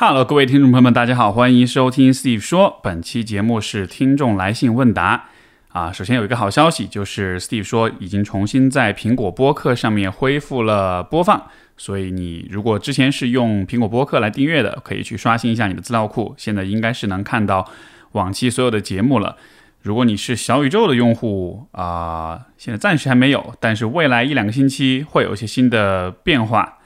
Hello，各位听众朋友们，大家好，欢迎收听 Steve 说。本期节目是听众来信问答啊。首先有一个好消息，就是 Steve 说已经重新在苹果播客上面恢复了播放，所以你如果之前是用苹果播客来订阅的，可以去刷新一下你的资料库，现在应该是能看到往期所有的节目了。如果你是小宇宙的用户啊，现在暂时还没有，但是未来一两个星期会有一些新的变化。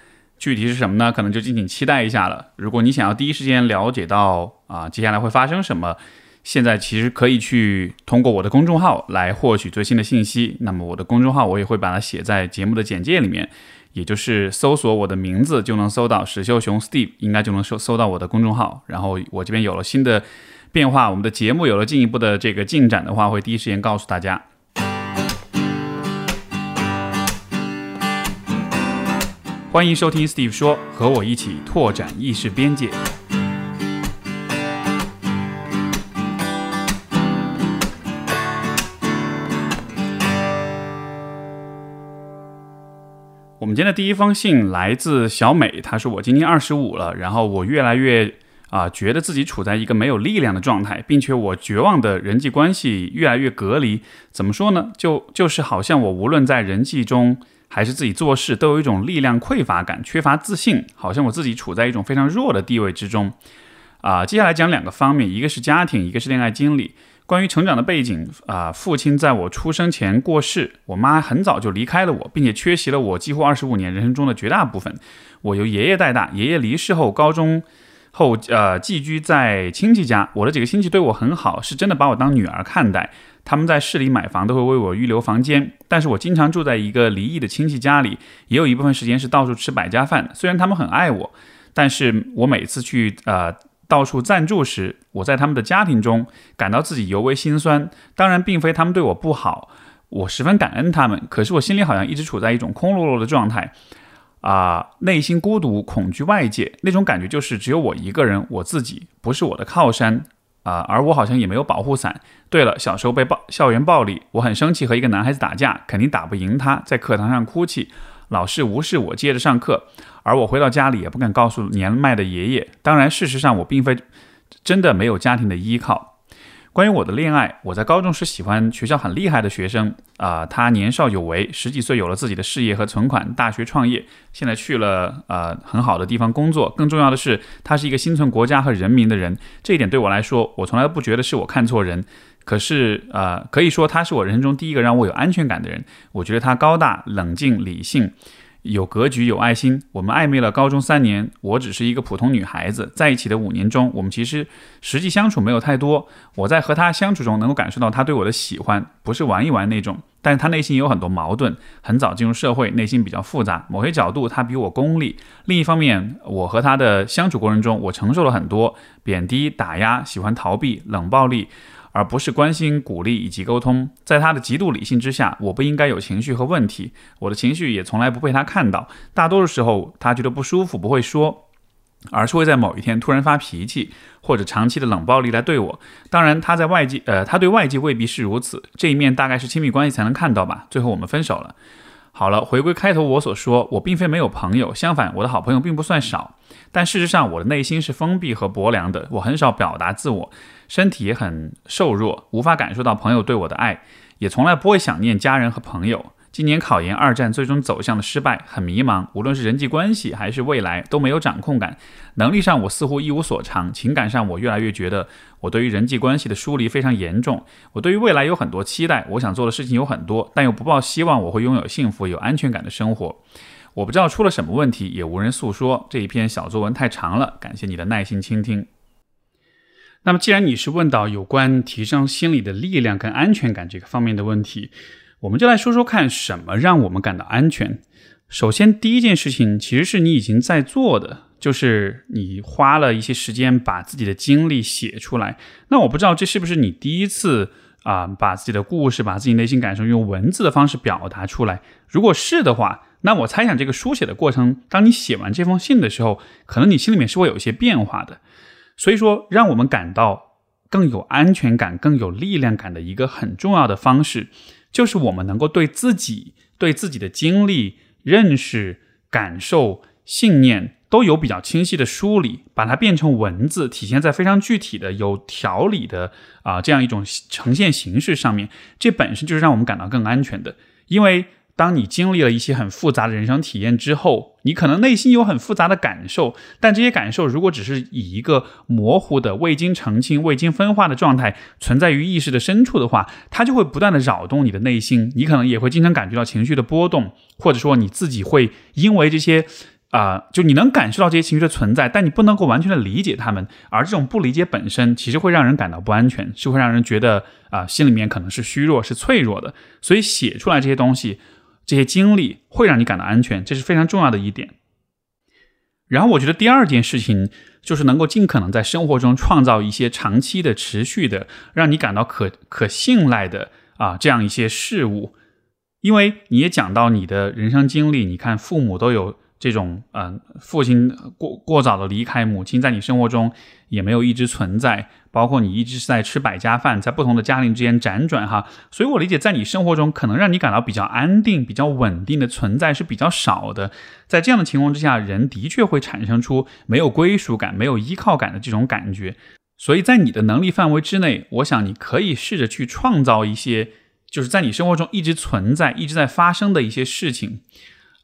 具体是什么呢？可能就敬请期待一下了。如果你想要第一时间了解到啊接下来会发生什么，现在其实可以去通过我的公众号来获取最新的信息。那么我的公众号我也会把它写在节目的简介里面，也就是搜索我的名字就能搜到史秀雄 Steve，应该就能搜搜到我的公众号。然后我这边有了新的变化，我们的节目有了进一步的这个进展的话，会第一时间告诉大家。欢迎收听 Steve 说，和我一起拓展意识边界。我们今天的第一封信来自小美，她说我今年二十五了，然后我越来越啊觉得自己处在一个没有力量的状态，并且我绝望的人际关系越来越隔离。怎么说呢？就就是好像我无论在人际中。还是自己做事都有一种力量匮乏感，缺乏自信，好像我自己处在一种非常弱的地位之中。啊，接下来讲两个方面，一个是家庭，一个是恋爱经历。关于成长的背景，啊，父亲在我出生前过世，我妈很早就离开了我，并且缺席了我几乎二十五年人生中的绝大部分。我由爷爷带大，爷爷离世后，高中后呃寄居在亲戚家，我的几个亲戚对我很好，是真的把我当女儿看待。他们在市里买房都会为我预留房间，但是我经常住在一个离异的亲戚家里，也有一部分时间是到处吃百家饭。虽然他们很爱我，但是我每次去呃到处暂住时，我在他们的家庭中感到自己尤为心酸。当然，并非他们对我不好，我十分感恩他们，可是我心里好像一直处在一种空落落的状态，啊，内心孤独、恐惧外界那种感觉，就是只有我一个人，我自己不是我的靠山。啊，而我好像也没有保护伞。对了，小时候被暴校园暴力，我很生气，和一个男孩子打架，肯定打不赢他，在课堂上哭泣，老师无视我，接着上课。而我回到家里也不敢告诉年迈的爷爷。当然，事实上我并非真的没有家庭的依靠。关于我的恋爱，我在高中时喜欢学校很厉害的学生啊，他年少有为，十几岁有了自己的事业和存款，大学创业，现在去了呃很好的地方工作。更重要的是，他是一个心存国家和人民的人，这一点对我来说，我从来不觉得是我看错人。可是呃，可以说他是我人生中第一个让我有安全感的人。我觉得他高大、冷静、理性。有格局，有爱心。我们暧昧了高中三年，我只是一个普通女孩子。在一起的五年中，我们其实实际相处没有太多。我在和他相处中，能够感受到他对我的喜欢，不是玩一玩那种。但是他内心有很多矛盾，很早进入社会，内心比较复杂。某些角度，他比我功利。另一方面，我和他的相处过程中，我承受了很多贬低、打压，喜欢逃避、冷暴力。而不是关心、鼓励以及沟通，在他的极度理性之下，我不应该有情绪和问题。我的情绪也从来不被他看到。大多数时候，他觉得不舒服不会说，而是会在某一天突然发脾气，或者长期的冷暴力来对我。当然，他在外界，呃，他对外界未必是如此。这一面大概是亲密关系才能看到吧。最后我们分手了。好了，回归开头我所说，我并非没有朋友，相反，我的好朋友并不算少。但事实上，我的内心是封闭和薄凉的，我很少表达自我。身体也很瘦弱，无法感受到朋友对我的爱，也从来不会想念家人和朋友。今年考研二战最终走向的失败，很迷茫，无论是人际关系还是未来都没有掌控感。能力上我似乎一无所长，情感上我越来越觉得我对于人际关系的疏离非常严重。我对于未来有很多期待，我想做的事情有很多，但又不抱希望我会拥有幸福有安全感的生活。我不知道出了什么问题，也无人诉说。这一篇小作文太长了，感谢你的耐心倾听。那么，既然你是问到有关提升心理的力量跟安全感这个方面的问题，我们就来说说看，什么让我们感到安全。首先，第一件事情其实是你已经在做的，就是你花了一些时间把自己的经历写出来。那我不知道这是不是你第一次啊，把自己的故事、把自己内心感受用文字的方式表达出来。如果是的话，那我猜想这个书写的过程，当你写完这封信的时候，可能你心里面是会有一些变化的。所以说，让我们感到更有安全感、更有力量感的一个很重要的方式，就是我们能够对自己、对自己的经历、认识、感受、信念都有比较清晰的梳理，把它变成文字，体现在非常具体的、有条理的啊这样一种呈现形式上面。这本身就是让我们感到更安全的，因为当你经历了一些很复杂的人生体验之后，你可能内心有很复杂的感受，但这些感受如果只是以一个模糊的、未经澄清、未经分化的状态存在于意识的深处的话，它就会不断的扰动你的内心，你可能也会经常感觉到情绪的波动，或者说你自己会因为这些。啊，就你能感受到这些情绪的存在，但你不能够完全的理解他们，而这种不理解本身，其实会让人感到不安全，是会让人觉得啊，心里面可能是虚弱、是脆弱的。所以写出来这些东西，这些经历会让你感到安全，这是非常重要的一点。然后我觉得第二件事情就是能够尽可能在生活中创造一些长期的、持续的，让你感到可可信赖的啊这样一些事物，因为你也讲到你的人生经历，你看父母都有。这种嗯，父亲过过早的离开，母亲在你生活中也没有一直存在，包括你一直是在吃百家饭，在不同的家庭之间辗转哈，所以我理解，在你生活中可能让你感到比较安定、比较稳定的存在是比较少的。在这样的情况之下，人的确会产生出没有归属感、没有依靠感的这种感觉。所以在你的能力范围之内，我想你可以试着去创造一些，就是在你生活中一直存在、一直在发生的一些事情。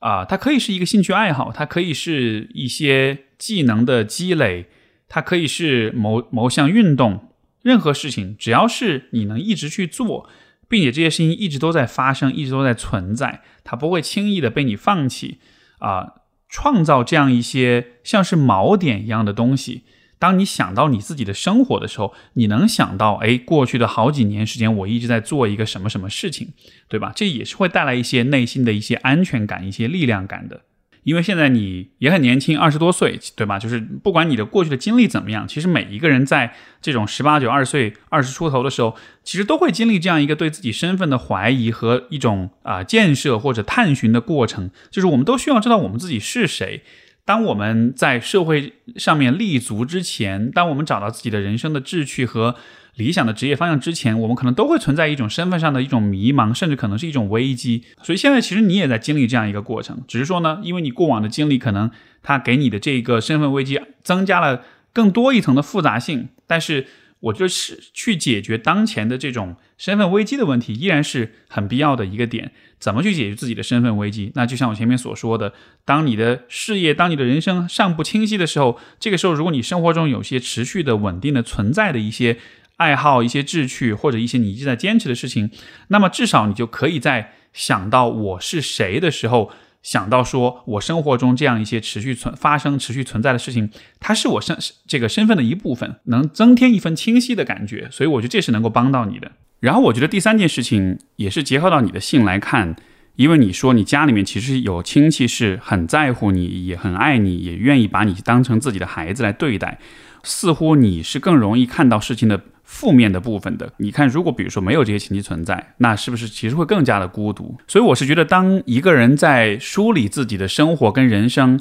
啊，它可以是一个兴趣爱好，它可以是一些技能的积累，它可以是某某项运动，任何事情，只要是你能一直去做，并且这些事情一直都在发生，一直都在存在，它不会轻易的被你放弃。啊，创造这样一些像是锚点一样的东西。当你想到你自己的生活的时候，你能想到，哎，过去的好几年时间，我一直在做一个什么什么事情，对吧？这也是会带来一些内心的一些安全感、一些力量感的。因为现在你也很年轻，二十多岁，对吧？就是不管你的过去的经历怎么样，其实每一个人在这种十八九、二十岁、二十出头的时候，其实都会经历这样一个对自己身份的怀疑和一种啊建设或者探寻的过程。就是我们都需要知道我们自己是谁。当我们在社会上面立足之前，当我们找到自己的人生的志趣和理想的职业方向之前，我们可能都会存在一种身份上的一种迷茫，甚至可能是一种危机。所以现在其实你也在经历这样一个过程，只是说呢，因为你过往的经历可能它给你的这个身份危机增加了更多一层的复杂性，但是。我觉得是去解决当前的这种身份危机的问题，依然是很必要的一个点。怎么去解决自己的身份危机？那就像我前面所说的，当你的事业、当你的人生尚不清晰的时候，这个时候，如果你生活中有些持续的、稳定的存在的一些爱好、一些志趣，或者一些你一直在坚持的事情，那么至少你就可以在想到我是谁的时候。想到说，我生活中这样一些持续存发生、持续存在的事情，它是我身这个身份的一部分，能增添一份清晰的感觉，所以我觉得这是能够帮到你的。然后我觉得第三件事情也是结合到你的性来看，因为你说你家里面其实有亲戚是很在乎你，也很爱你，也愿意把你当成自己的孩子来对待，似乎你是更容易看到事情的。负面的部分的，你看，如果比如说没有这些亲戚存在，那是不是其实会更加的孤独？所以我是觉得，当一个人在梳理自己的生活跟人生，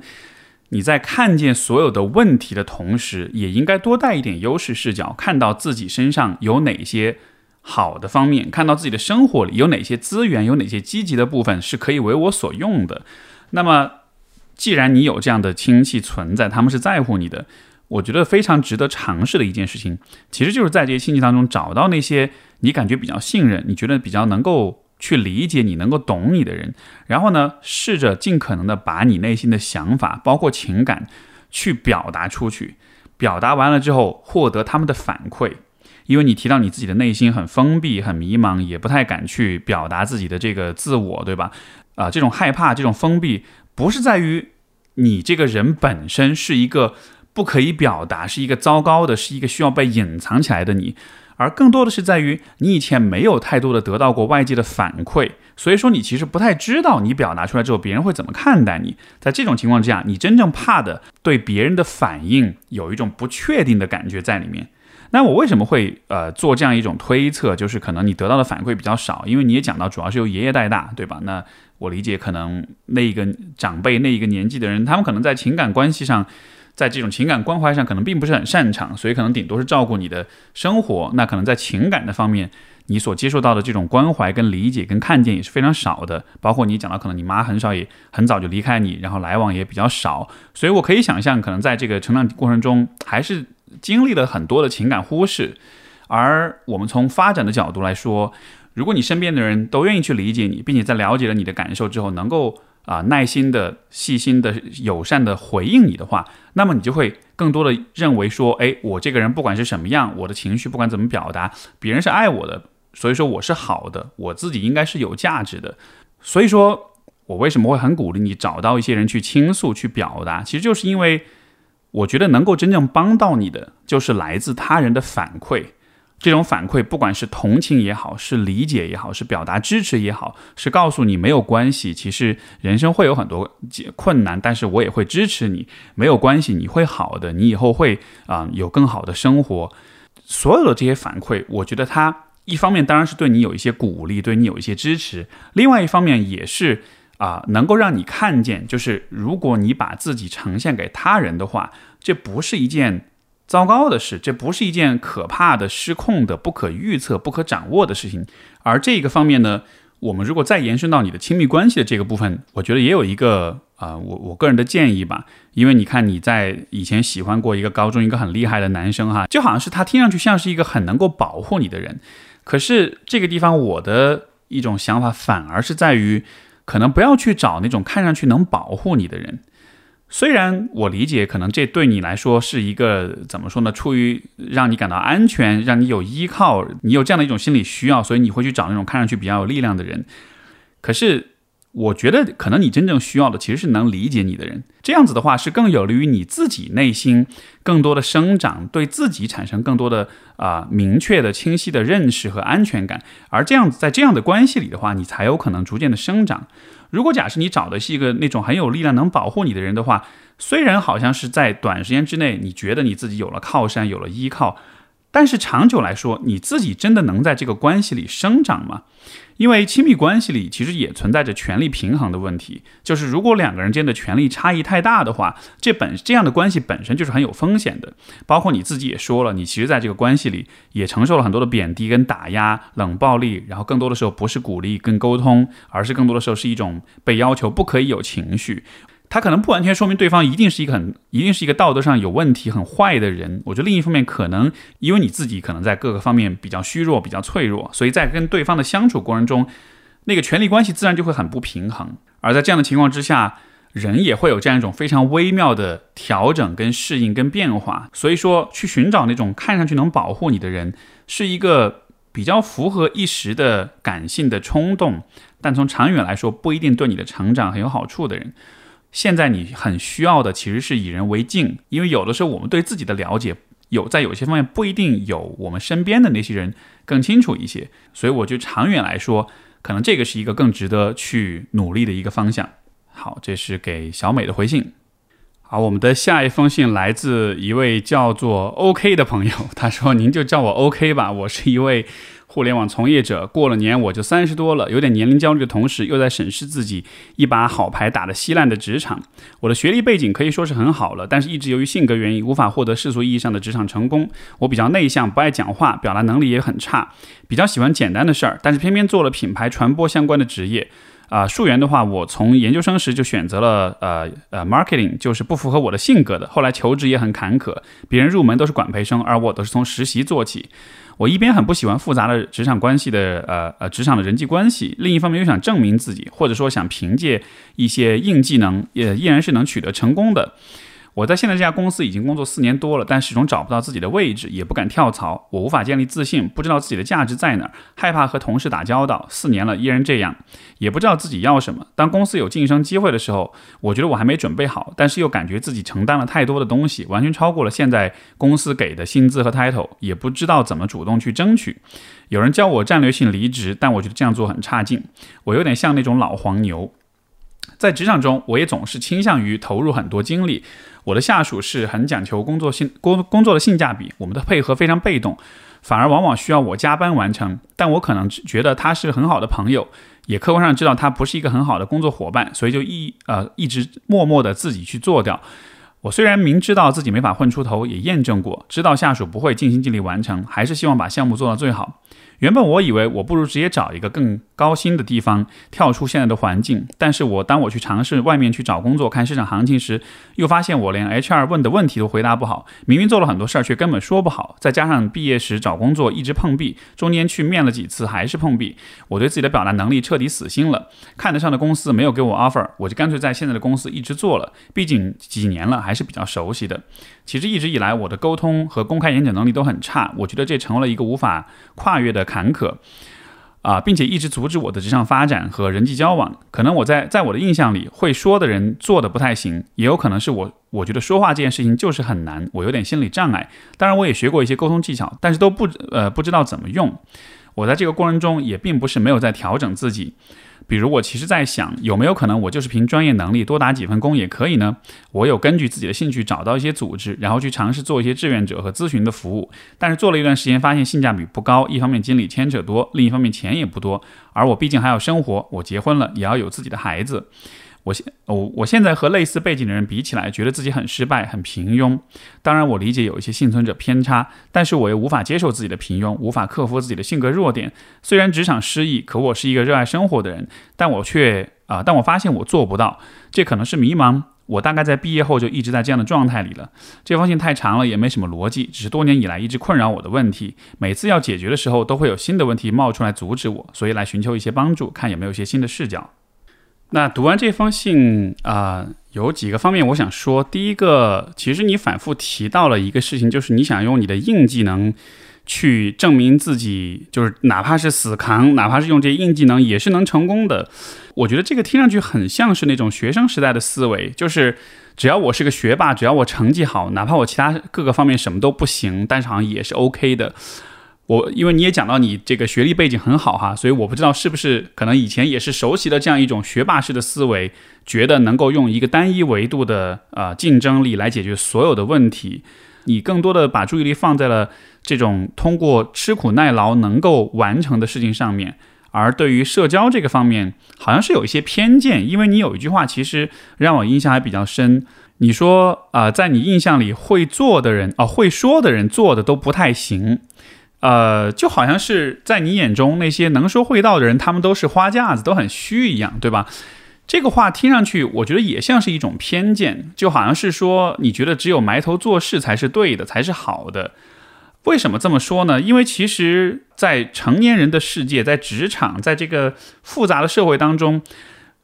你在看见所有的问题的同时，也应该多带一点优势视角，看到自己身上有哪些好的方面，看到自己的生活里有哪些资源，有哪些积极的部分是可以为我所用的。那么，既然你有这样的亲戚存在，他们是在乎你的。我觉得非常值得尝试的一件事情，其实就是在这些亲戚当中找到那些你感觉比较信任、你觉得比较能够去理解你、能够懂你的人，然后呢，试着尽可能的把你内心的想法，包括情感，去表达出去。表达完了之后，获得他们的反馈。因为你提到你自己的内心很封闭、很迷茫，也不太敢去表达自己的这个自我，对吧？啊，这种害怕、这种封闭，不是在于你这个人本身是一个。不可以表达是一个糟糕的，是一个需要被隐藏起来的你，而更多的是在于你以前没有太多的得到过外界的反馈，所以说你其实不太知道你表达出来之后别人会怎么看待你。在这种情况之下，你真正怕的对别人的反应有一种不确定的感觉在里面。那我为什么会呃做这样一种推测？就是可能你得到的反馈比较少，因为你也讲到主要是由爷爷带大，对吧？那我理解可能那一个长辈那一个年纪的人，他们可能在情感关系上。在这种情感关怀上可能并不是很擅长，所以可能顶多是照顾你的生活。那可能在情感的方面，你所接受到的这种关怀、跟理解、跟看见也是非常少的。包括你讲到，可能你妈很少也很早就离开你，然后来往也比较少。所以我可以想象，可能在这个成长过程中，还是经历了很多的情感忽视。而我们从发展的角度来说，如果你身边的人都愿意去理解你，并且在了解了你的感受之后，能够啊，耐心的、细心的、友善的回应你的话，那么你就会更多的认为说，哎，我这个人不管是什么样，我的情绪不管怎么表达，别人是爱我的，所以说我是好的，我自己应该是有价值的。所以说，我为什么会很鼓励你找到一些人去倾诉、去表达，其实就是因为我觉得能够真正帮到你的，就是来自他人的反馈。这种反馈，不管是同情也好，是理解也好，是表达支持也好，是告诉你没有关系，其实人生会有很多困难，但是我也会支持你，没有关系，你会好的，你以后会啊有更好的生活。所有的这些反馈，我觉得它一方面当然是对你有一些鼓励，对你有一些支持，另外一方面也是啊能够让你看见，就是如果你把自己呈现给他人的话，这不是一件。糟糕的是，这不是一件可怕的、失控的、不可预测、不可掌握的事情。而这个方面呢，我们如果再延伸到你的亲密关系的这个部分，我觉得也有一个啊，我我个人的建议吧。因为你看你在以前喜欢过一个高中一个很厉害的男生哈，就好像是他听上去像是一个很能够保护你的人。可是这个地方我的一种想法反而是在于，可能不要去找那种看上去能保护你的人。虽然我理解，可能这对你来说是一个怎么说呢？出于让你感到安全，让你有依靠，你有这样的一种心理需要，所以你会去找那种看上去比较有力量的人。可是。我觉得可能你真正需要的其实是能理解你的人，这样子的话是更有利于你自己内心更多的生长，对自己产生更多的啊明确的、清晰的认识和安全感。而这样子在这样的关系里的话，你才有可能逐渐的生长。如果假设你找的是一个那种很有力量、能保护你的人的话，虽然好像是在短时间之内你觉得你自己有了靠山、有了依靠，但是长久来说，你自己真的能在这个关系里生长吗？因为亲密关系里其实也存在着权力平衡的问题，就是如果两个人间的权力差异太大的话，这本这样的关系本身就是很有风险的。包括你自己也说了，你其实在这个关系里也承受了很多的贬低跟打压、冷暴力，然后更多的时候不是鼓励跟沟通，而是更多的时候是一种被要求不可以有情绪。他可能不完全说明对方一定是一个很一定是一个道德上有问题、很坏的人。我觉得另一方面可能因为你自己可能在各个方面比较虚弱、比较脆弱，所以在跟对方的相处过程中，那个权力关系自然就会很不平衡。而在这样的情况之下，人也会有这样一种非常微妙的调整、跟适应、跟变化。所以说，去寻找那种看上去能保护你的人，是一个比较符合一时的感性的冲动，但从长远来说不一定对你的成长很有好处的人。现在你很需要的其实是以人为镜，因为有的时候我们对自己的了解有在有些方面不一定有我们身边的那些人更清楚一些，所以我觉得长远来说，可能这个是一个更值得去努力的一个方向。好，这是给小美的回信。好，我们的下一封信来自一位叫做 OK 的朋友，他说：“您就叫我 OK 吧，我是一位。”互联网从业者过了年我就三十多了，有点年龄焦虑的同时，又在审视自己一把好牌打得稀烂的职场。我的学历背景可以说是很好了，但是一直由于性格原因，无法获得世俗意义上的职场成功。我比较内向，不爱讲话，表达能力也很差，比较喜欢简单的事儿，但是偏偏做了品牌传播相关的职业。啊，溯源的话，我从研究生时就选择了呃呃 marketing，就是不符合我的性格的。后来求职也很坎坷，别人入门都是管培生，而我都是从实习做起。我一边很不喜欢复杂的职场关系的，呃呃，职场的人际关系，另一方面又想证明自己，或者说想凭借一些硬技能，也依然是能取得成功的。我在现在这家公司已经工作四年多了，但始终找不到自己的位置，也不敢跳槽。我无法建立自信，不知道自己的价值在哪儿，害怕和同事打交道。四年了依然这样，也不知道自己要什么。当公司有晋升机会的时候，我觉得我还没准备好，但是又感觉自己承担了太多的东西，完全超过了现在公司给的薪资和 title，也不知道怎么主动去争取。有人教我战略性离职，但我觉得这样做很差劲。我有点像那种老黄牛。在职场中，我也总是倾向于投入很多精力。我的下属是很讲求工作性工工作的性价比，我们的配合非常被动，反而往往需要我加班完成。但我可能觉得他是很好的朋友，也客观上知道他不是一个很好的工作伙伴，所以就一呃一直默默的自己去做掉。我虽然明知道自己没法混出头，也验证过，知道下属不会尽心尽力完成，还是希望把项目做到最好。原本我以为我不如直接找一个更高薪的地方，跳出现在的环境。但是我当我去尝试外面去找工作，看市场行情时，又发现我连 HR 问的问题都回答不好，明明做了很多事儿，却根本说不好。再加上毕业时找工作一直碰壁，中间去面了几次还是碰壁，我对自己的表达能力彻底死心了。看得上的公司没有给我 offer，我就干脆在现在的公司一直做了，毕竟几年了，还是比较熟悉的。其实一直以来，我的沟通和公开演讲能力都很差，我觉得这成为了一个无法跨越的坎坷，啊，并且一直阻止我的职场发展和人际交往。可能我在在我的印象里，会说的人做的不太行，也有可能是我我觉得说话这件事情就是很难，我有点心理障碍。当然，我也学过一些沟通技巧，但是都不呃不知道怎么用。我在这个过程中也并不是没有在调整自己。比如我其实在想，有没有可能我就是凭专业能力多打几份工也可以呢？我有根据自己的兴趣找到一些组织，然后去尝试做一些志愿者和咨询的服务。但是做了一段时间，发现性价比不高。一方面精力牵扯多，另一方面钱也不多。而我毕竟还要生活，我结婚了，也要有自己的孩子。我现我我现在和类似背景的人比起来，觉得自己很失败、很平庸。当然，我理解有一些幸存者偏差，但是我又无法接受自己的平庸，无法克服自己的性格弱点。虽然职场失意，可我是一个热爱生活的人，但我却啊，但我发现我做不到。这可能是迷茫。我大概在毕业后就一直在这样的状态里了。这封信太长了，也没什么逻辑，只是多年以来一直困扰我的问题。每次要解决的时候，都会有新的问题冒出来阻止我，所以来寻求一些帮助，看有没有一些新的视角。那读完这封信啊，有几个方面我想说。第一个，其实你反复提到了一个事情，就是你想用你的硬技能去证明自己，就是哪怕是死扛，哪怕是用这些硬技能也是能成功的。我觉得这个听上去很像是那种学生时代的思维，就是只要我是个学霸，只要我成绩好，哪怕我其他各个方面什么都不行，但是好像也是 OK 的。我因为你也讲到你这个学历背景很好哈，所以我不知道是不是可能以前也是熟悉的这样一种学霸式的思维，觉得能够用一个单一维度的呃竞争力来解决所有的问题。你更多的把注意力放在了这种通过吃苦耐劳能够完成的事情上面，而对于社交这个方面，好像是有一些偏见。因为你有一句话其实让我印象还比较深，你说啊，在你印象里会做的人啊，会说的人做的都不太行。呃，就好像是在你眼中那些能说会道的人，他们都是花架子，都很虚一样，对吧？这个话听上去，我觉得也像是一种偏见，就好像是说你觉得只有埋头做事才是对的，才是好的。为什么这么说呢？因为其实，在成年人的世界，在职场，在这个复杂的社会当中，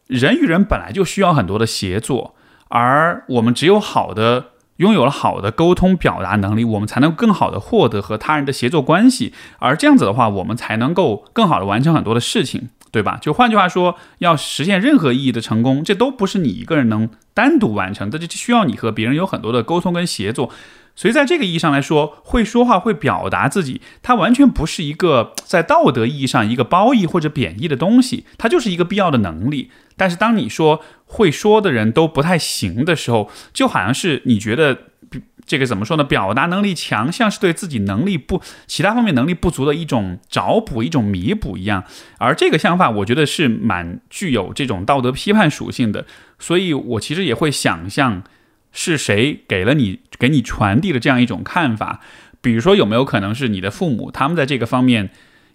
人与人本来就需要很多的协作，而我们只有好的。拥有了好的沟通表达能力，我们才能更好的获得和他人的协作关系，而这样子的话，我们才能够更好的完成很多的事情，对吧？就换句话说，要实现任何意义的成功，这都不是你一个人能单独完成的，这就需要你和别人有很多的沟通跟协作。所以，在这个意义上来说，会说话、会表达自己，它完全不是一个在道德意义上一个褒义或者贬义的东西，它就是一个必要的能力。但是，当你说会说的人都不太行的时候，就好像是你觉得这个怎么说呢？表达能力强，像是对自己能力不其他方面能力不足的一种找补、一种弥补一样。而这个想法，我觉得是蛮具有这种道德批判属性的。所以我其实也会想象。是谁给了你、给你传递了这样一种看法？比如说，有没有可能是你的父母？他们在这个方面，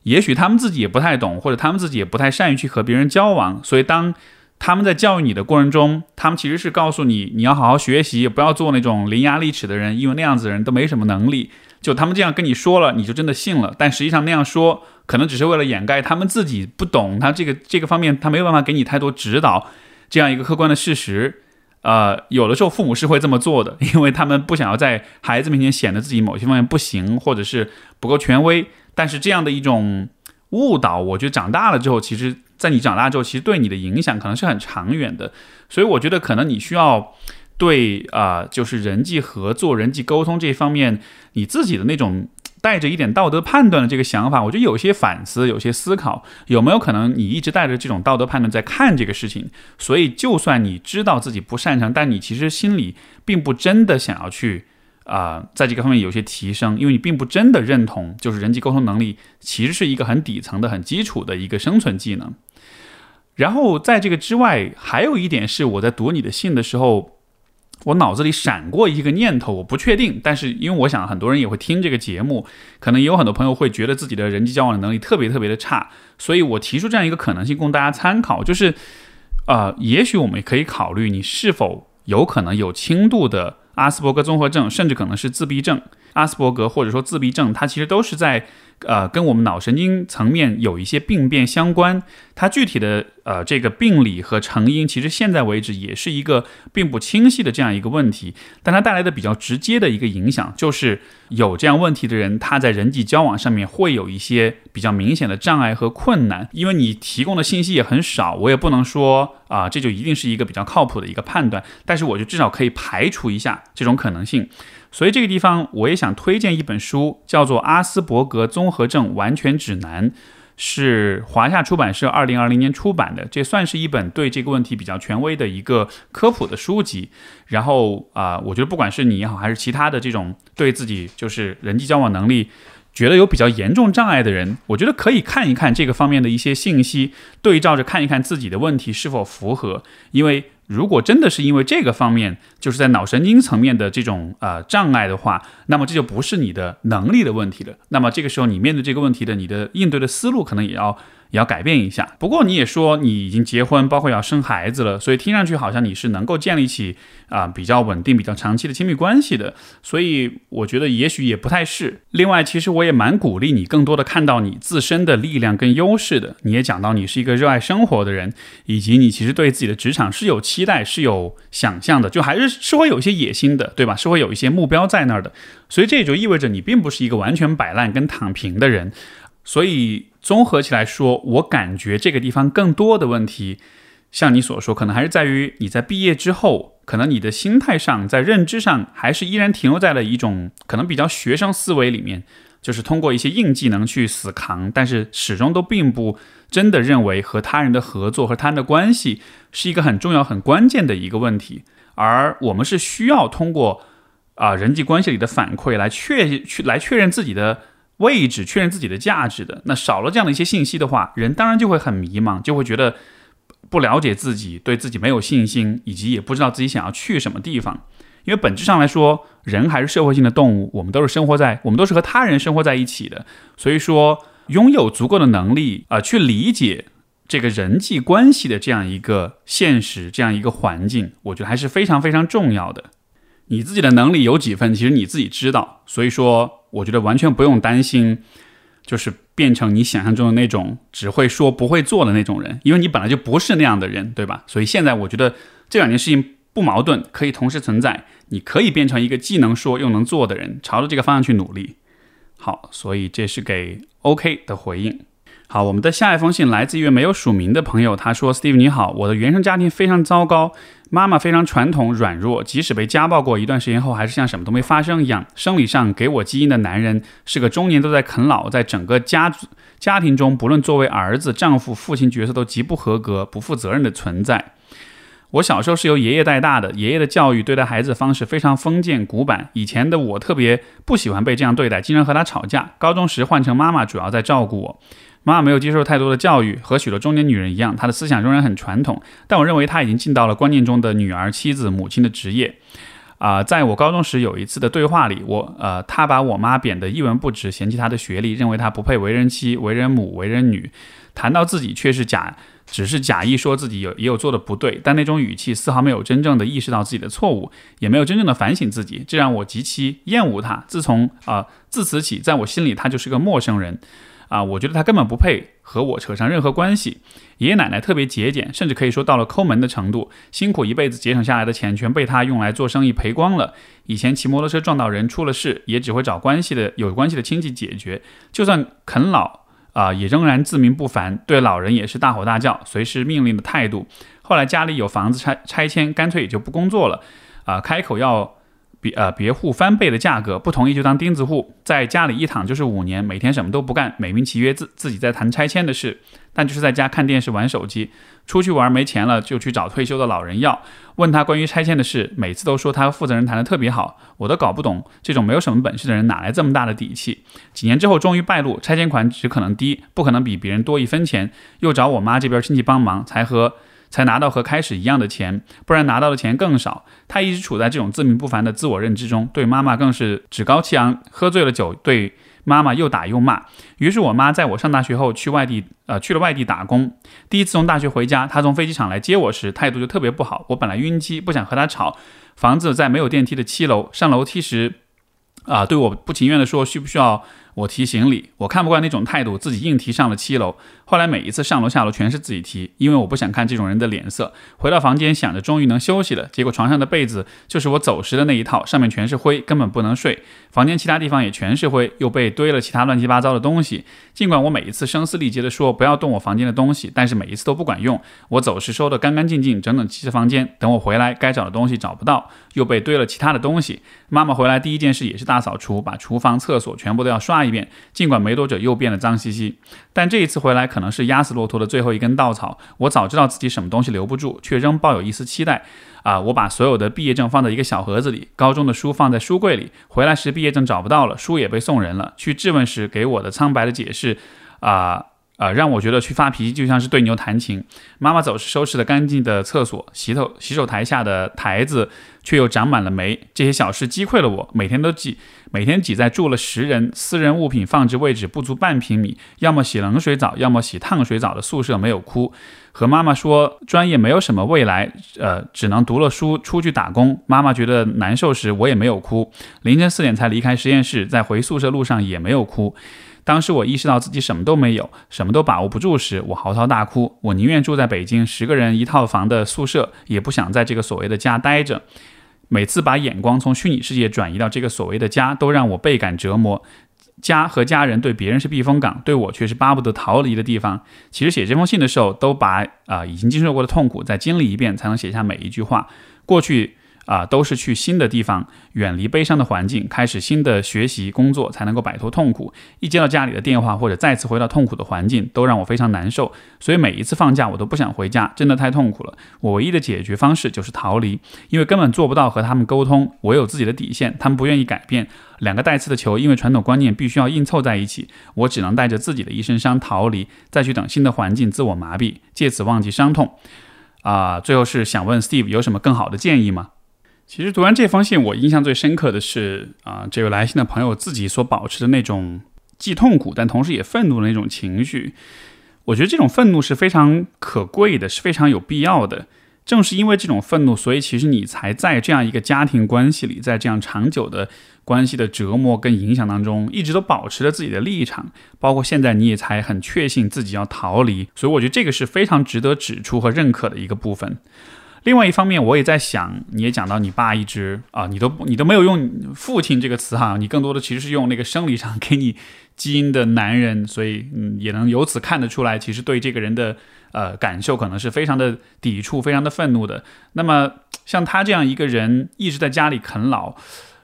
也许他们自己也不太懂，或者他们自己也不太善于去和别人交往。所以，当他们在教育你的过程中，他们其实是告诉你，你要好好学习，不要做那种伶牙俐齿的人，因为那样子的人都没什么能力。就他们这样跟你说了，你就真的信了。但实际上那样说，可能只是为了掩盖他们自己不懂，他这个这个方面他没有办法给你太多指导，这样一个客观的事实。呃，有的时候父母是会这么做的，因为他们不想要在孩子面前显得自己某些方面不行，或者是不够权威。但是这样的一种误导，我觉得长大了之后，其实，在你长大之后，其实对你的影响可能是很长远的。所以我觉得，可能你需要对啊，就是人际合作、人际沟通这方面，你自己的那种。带着一点道德判断的这个想法，我觉得有些反思，有些思考，有没有可能你一直带着这种道德判断在看这个事情？所以，就算你知道自己不擅长，但你其实心里并不真的想要去啊，在这个方面有些提升，因为你并不真的认同，就是人际沟通能力其实是一个很底层的、很基础的一个生存技能。然后，在这个之外，还有一点是我在读你的信的时候。我脑子里闪过一个念头，我不确定，但是因为我想很多人也会听这个节目，可能也有很多朋友会觉得自己的人际交往的能力特别特别的差，所以我提出这样一个可能性供大家参考，就是，呃，也许我们可以考虑你是否有可能有轻度的阿斯伯格综合症，甚至可能是自闭症。阿斯伯格或者说自闭症，它其实都是在。呃，跟我们脑神经层面有一些病变相关，它具体的呃这个病理和成因，其实现在为止也是一个并不清晰的这样一个问题。但它带来的比较直接的一个影响，就是有这样问题的人，他在人际交往上面会有一些比较明显的障碍和困难。因为你提供的信息也很少，我也不能说啊，这就一定是一个比较靠谱的一个判断。但是我就至少可以排除一下这种可能性。所以这个地方我也想推荐一本书，叫做《阿斯伯格综合症完全指南》，是华夏出版社二零二零年出版的，这算是一本对这个问题比较权威的一个科普的书籍。然后啊，我觉得不管是你也好，还是其他的这种对自己就是人际交往能力觉得有比较严重障碍的人，我觉得可以看一看这个方面的一些信息，对照着看一看自己的问题是否符合，因为。如果真的是因为这个方面，就是在脑神经层面的这种呃障碍的话，那么这就不是你的能力的问题了。那么这个时候你面对这个问题的，你的应对的思路可能也要。也要改变一下。不过你也说你已经结婚，包括要生孩子了，所以听上去好像你是能够建立起啊比较稳定、比较长期的亲密关系的。所以我觉得也许也不太是。另外，其实我也蛮鼓励你更多的看到你自身的力量跟优势的。你也讲到你是一个热爱生活的人，以及你其实对自己的职场是有期待、是有想象的，就还是是会有一些野心的，对吧？是会有一些目标在那儿的。所以这也就意味着你并不是一个完全摆烂跟躺平的人。所以。综合起来说，我感觉这个地方更多的问题，像你所说，可能还是在于你在毕业之后，可能你的心态上，在认知上，还是依然停留在了一种可能比较学生思维里面，就是通过一些硬技能去死扛，但是始终都并不真的认为和他人的合作和他人的关系是一个很重要、很关键的一个问题，而我们是需要通过啊人际关系里的反馈来确去来确认自己的。位置确认自己的价值的，那少了这样的一些信息的话，人当然就会很迷茫，就会觉得不了解自己，对自己没有信心，以及也不知道自己想要去什么地方。因为本质上来说，人还是社会性的动物，我们都是生活在，我们都是和他人生活在一起的。所以说，拥有足够的能力啊，去理解这个人际关系的这样一个现实，这样一个环境，我觉得还是非常非常重要的。你自己的能力有几分，其实你自己知道。所以说。我觉得完全不用担心，就是变成你想象中的那种只会说不会做的那种人，因为你本来就不是那样的人，对吧？所以现在我觉得这两件事情不矛盾，可以同时存在。你可以变成一个既能说又能做的人，朝着这个方向去努力。好，所以这是给 OK 的回应。好，我们的下一封信来自一位没有署名的朋友，他说：“Steve 你好，我的原生家庭非常糟糕。”妈妈非常传统软弱，即使被家暴过一段时间后，还是像什么都没发生一样。生理上给我基因的男人是个中年都在啃老，在整个家族家庭中，不论作为儿子、丈夫、父亲角色都极不合格、不负责任的存在。我小时候是由爷爷带大的，爷爷的教育对待孩子的方式非常封建古板。以前的我特别不喜欢被这样对待，经常和他吵架。高中时换成妈妈主要在照顾我。妈妈没有接受太多的教育，和许多中年女人一样，她的思想仍然很传统。但我认为她已经尽到了观念中的女儿、妻子、母亲的职业。啊，在我高中时有一次的对话里，我呃，她把我妈贬得一文不值，嫌弃她的学历，认为她不配为人妻、为人母、为人女。谈到自己却是假，只是假意说自己有也有做的不对，但那种语气丝毫没有真正的意识到自己的错误，也没有真正的反省自己，这让我极其厌恶她。自从啊自此起，在我心里她就是个陌生人。啊，我觉得他根本不配和我扯上任何关系。爷爷奶奶特别节俭，甚至可以说到了抠门的程度。辛苦一辈子节省下来的钱，全被他用来做生意赔光了。以前骑摩托车撞到人出了事，也只会找关系的有关系的亲戚解决。就算啃老啊，也仍然自命不凡，对老人也是大吼大叫，随时命令的态度。后来家里有房子拆拆迁，干脆也就不工作了。啊，开口要。别呃别户翻倍的价格，不同意就当钉子户，在家里一躺就是五年，每天什么都不干，美名其曰自自己在谈拆迁的事，但就是在家看电视玩手机，出去玩没钱了就去找退休的老人要，问他关于拆迁的事，每次都说他和负责人谈的特别好，我都搞不懂这种没有什么本事的人哪来这么大的底气。几年之后终于败露，拆迁款只可能低，不可能比别人多一分钱，又找我妈这边亲戚帮忙，才和。才拿到和开始一样的钱，不然拿到的钱更少。他一直处在这种自命不凡的自我认知中，对妈妈更是趾高气扬，喝醉了酒对妈妈又打又骂。于是我妈在我上大学后去外地，呃，去了外地打工。第一次从大学回家，她从飞机场来接我时，态度就特别不好。我本来晕机，不想和她吵。房子在没有电梯的七楼，上楼梯时，啊，对我不情愿地说需不需要。我提行李，我看不惯那种态度，自己硬提上了七楼。后来每一次上楼下楼全是自己提，因为我不想看这种人的脸色。回到房间，想着终于能休息了，结果床上的被子就是我走时的那一套，上面全是灰，根本不能睡。房间其他地方也全是灰，又被堆了其他乱七八糟的东西。尽管我每一次声嘶力竭地说不要动我房间的东西，但是每一次都不管用。我走时收的干干净净、整整齐齐房间，等我回来，该找的东西找不到，又被堆了其他的东西。妈妈回来第一件事也是大扫除，把厨房、厕所全部都要刷一一遍。尽管没多久又变得脏兮兮，但这一次回来可能是压死骆驼的最后一根稻草。我早知道自己什么东西留不住，却仍抱有一丝期待。啊！我把所有的毕业证放在一个小盒子里，高中的书放在书柜里。回来时毕业证找不到了，书也被送人了。去质问时给我的苍白的解释，啊。啊，让我觉得去发脾气就像是对牛弹琴。妈妈走时收拾的干净的厕所，洗头洗手台下的台子却又长满了霉。这些小事击溃了我，每天都挤，每天挤在住了十人、私人物品放置位置不足半平米，要么洗冷水澡，要么洗烫水澡的宿舍没有哭。和妈妈说专业没有什么未来，呃，只能读了书出去打工。妈妈觉得难受时，我也没有哭。凌晨四点才离开实验室，在回宿舍路上也没有哭。当时我意识到自己什么都没有，什么都把握不住时，我嚎啕大哭。我宁愿住在北京十个人一套房的宿舍，也不想在这个所谓的家待着。每次把眼光从虚拟世界转移到这个所谓的家，都让我倍感折磨。家和家人对别人是避风港，对我却是巴不得逃离的地方。其实写这封信的时候，都把啊已经经受过的痛苦再经历一遍，才能写下每一句话。过去。啊，都是去新的地方，远离悲伤的环境，开始新的学习工作，才能够摆脱痛苦。一接到家里的电话，或者再次回到痛苦的环境，都让我非常难受。所以每一次放假，我都不想回家，真的太痛苦了。我唯一的解决方式就是逃离，因为根本做不到和他们沟通。我有自己的底线，他们不愿意改变。两个带刺的球，因为传统观念必须要硬凑在一起，我只能带着自己的一身伤逃离，再去等新的环境自我麻痹，借此忘记伤痛。啊，最后是想问 Steve 有什么更好的建议吗？其实读完这封信，我印象最深刻的是啊，这位来信的朋友自己所保持的那种既痛苦但同时也愤怒的那种情绪。我觉得这种愤怒是非常可贵的，是非常有必要的。正是因为这种愤怒，所以其实你才在这样一个家庭关系里，在这样长久的关系的折磨跟影响当中，一直都保持着自己的立场。包括现在，你也才很确信自己要逃离。所以，我觉得这个是非常值得指出和认可的一个部分。另外一方面，我也在想，你也讲到你爸一直啊，你都你都没有用父亲这个词哈，你更多的其实是用那个生理上给你基因的男人，所以嗯，也能由此看得出来，其实对这个人的呃感受可能是非常的抵触，非常的愤怒的。那么像他这样一个人一直在家里啃老，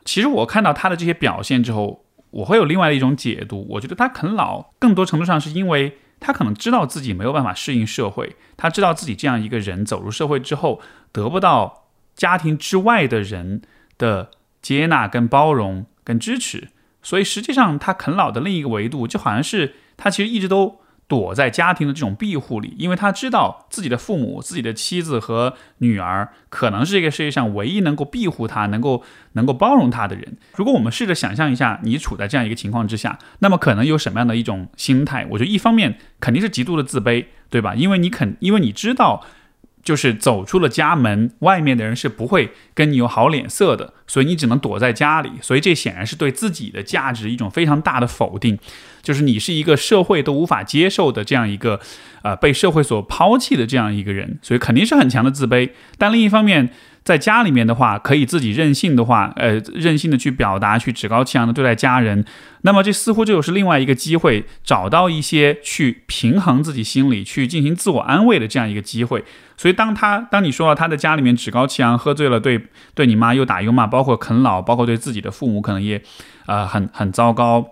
其实我看到他的这些表现之后，我会有另外的一种解读，我觉得他啃老更多程度上是因为。他可能知道自己没有办法适应社会，他知道自己这样一个人走入社会之后得不到家庭之外的人的接纳、跟包容、跟支持，所以实际上他啃老的另一个维度，就好像是他其实一直都。躲在家庭的这种庇护里，因为他知道自己的父母、自己的妻子和女儿可能是这个世界上唯一能够庇护他、能够能够包容他的人。如果我们试着想象一下，你处在这样一个情况之下，那么可能有什么样的一种心态？我觉得一方面肯定是极度的自卑，对吧？因为你肯，因为你知道。就是走出了家门，外面的人是不会跟你有好脸色的，所以你只能躲在家里。所以这显然是对自己的价值一种非常大的否定，就是你是一个社会都无法接受的这样一个，呃，被社会所抛弃的这样一个人，所以肯定是很强的自卑。但另一方面，在家里面的话，可以自己任性的话，呃，任性的去表达，去趾高气扬的对待家人。那么这似乎就是另外一个机会，找到一些去平衡自己心理、去进行自我安慰的这样一个机会。所以当他当你说到他在家里面趾高气扬，喝醉了，对对你妈又打又骂，包括啃老，包括对自己的父母可能也，呃，很很糟糕。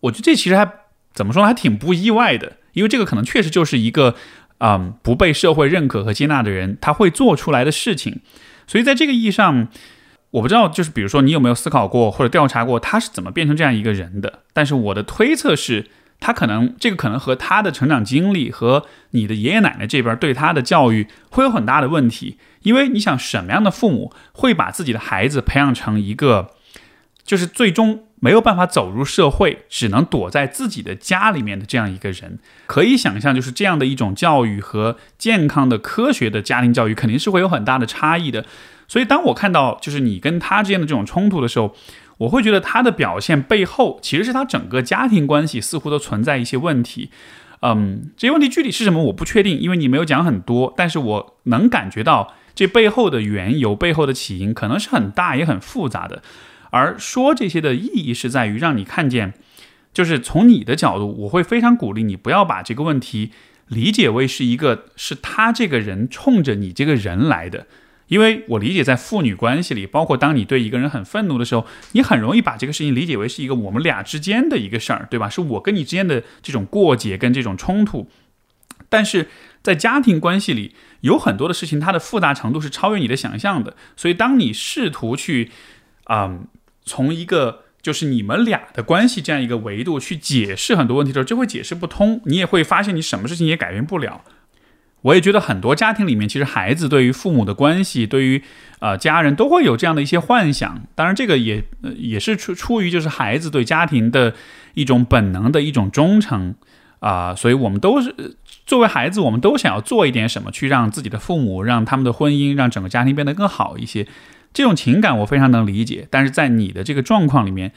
我觉得这其实还怎么说呢，还挺不意外的，因为这个可能确实就是一个，嗯，不被社会认可和接纳的人他会做出来的事情。所以在这个意义上，我不知道，就是比如说，你有没有思考过或者调查过他是怎么变成这样一个人的？但是我的推测是，他可能这个可能和他的成长经历和你的爷爷奶奶这边对他的教育会有很大的问题。因为你想，什么样的父母会把自己的孩子培养成一个，就是最终没有办法走入社会，只能躲在自己的家里面的这样一个人？可以想象，就是这样的一种教育和健康的科学的家庭教育，肯定是会有很大的差异的。所以，当我看到就是你跟他之间的这种冲突的时候，我会觉得他的表现背后，其实是他整个家庭关系似乎都存在一些问题。嗯，这些问题具体是什么，我不确定，因为你没有讲很多，但是我能感觉到。这背后的缘由、背后的起因可能是很大也很复杂的，而说这些的意义是在于让你看见，就是从你的角度，我会非常鼓励你不要把这个问题理解为是一个是他这个人冲着你这个人来的，因为我理解在父女关系里，包括当你对一个人很愤怒的时候，你很容易把这个事情理解为是一个我们俩之间的一个事儿，对吧？是我跟你之间的这种过节跟这种冲突，但是在家庭关系里。有很多的事情，它的复杂程度是超越你的想象的。所以，当你试图去，嗯，从一个就是你们俩的关系这样一个维度去解释很多问题的时候，就会解释不通。你也会发现，你什么事情也改变不了。我也觉得很多家庭里面，其实孩子对于父母的关系，对于呃家人都会有这样的一些幻想。当然，这个也也是出出于就是孩子对家庭的一种本能的一种忠诚。啊，所以我们都是作为孩子，我们都想要做一点什么，去让自己的父母、让他们的婚姻、让整个家庭变得更好一些。这种情感我非常能理解，但是在你的这个状况里面，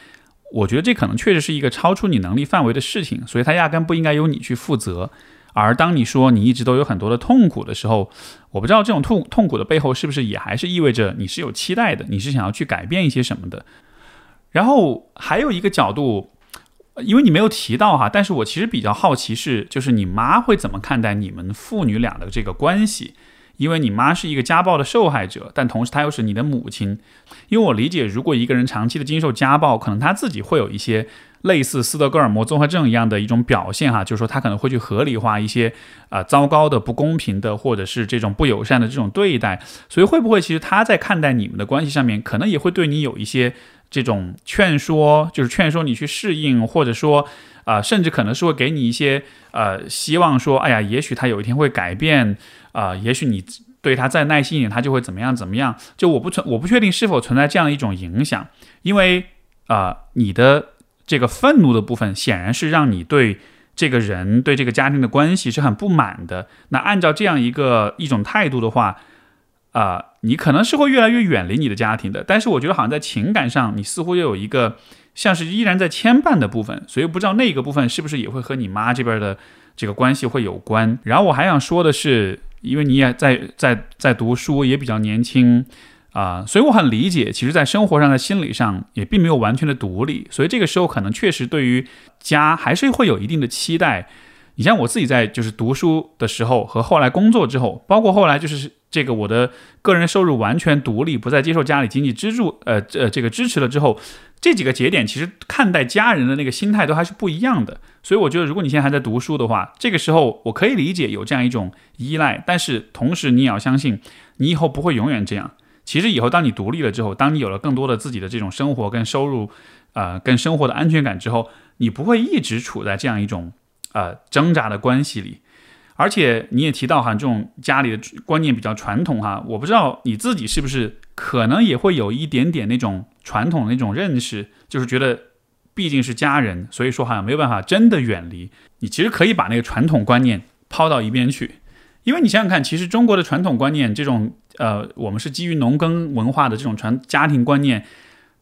我觉得这可能确实是一个超出你能力范围的事情，所以它压根不应该由你去负责。而当你说你一直都有很多的痛苦的时候，我不知道这种痛痛苦的背后是不是也还是意味着你是有期待的，你是想要去改变一些什么的。然后还有一个角度。因为你没有提到哈，但是我其实比较好奇是，就是你妈会怎么看待你们父女俩的这个关系？因为你妈是一个家暴的受害者，但同时她又是你的母亲。因为我理解，如果一个人长期的经受家暴，可能他自己会有一些类似斯德哥尔摩综合症一样的一种表现哈，就是说他可能会去合理化一些啊糟糕的、不公平的，或者是这种不友善的这种对待。所以会不会其实他在看待你们的关系上面，可能也会对你有一些。这种劝说就是劝说你去适应，或者说，啊，甚至可能是会给你一些呃希望，说，哎呀，也许他有一天会改变，啊，也许你对他再耐心一点，他就会怎么样怎么样。就我不存，我不确定是否存在这样一种影响，因为啊，你的这个愤怒的部分显然是让你对这个人对这个家庭的关系是很不满的。那按照这样一个一种态度的话。啊，你可能是会越来越远离你的家庭的，但是我觉得好像在情感上，你似乎又有一个像是依然在牵绊的部分，所以不知道那个部分是不是也会和你妈这边的这个关系会有关。然后我还想说的是，因为你也在在在读书，也比较年轻啊，所以我很理解，其实，在生活上、在心理上也并没有完全的独立，所以这个时候可能确实对于家还是会有一定的期待。你像我自己在就是读书的时候和后来工作之后，包括后来就是。这个我的个人收入完全独立，不再接受家里经济支柱，呃呃，这个支持了之后，这几个节点其实看待家人的那个心态都还是不一样的。所以我觉得，如果你现在还在读书的话，这个时候我可以理解有这样一种依赖，但是同时你也要相信，你以后不会永远这样。其实以后当你独立了之后，当你有了更多的自己的这种生活跟收入，呃，跟生活的安全感之后，你不会一直处在这样一种呃挣扎的关系里。而且你也提到哈，这种家里的观念比较传统哈，我不知道你自己是不是可能也会有一点点那种传统的那种认识，就是觉得毕竟是家人，所以说好像没有办法真的远离。你其实可以把那个传统观念抛到一边去，因为你想想看，其实中国的传统观念，这种呃，我们是基于农耕文化的这种传家庭观念，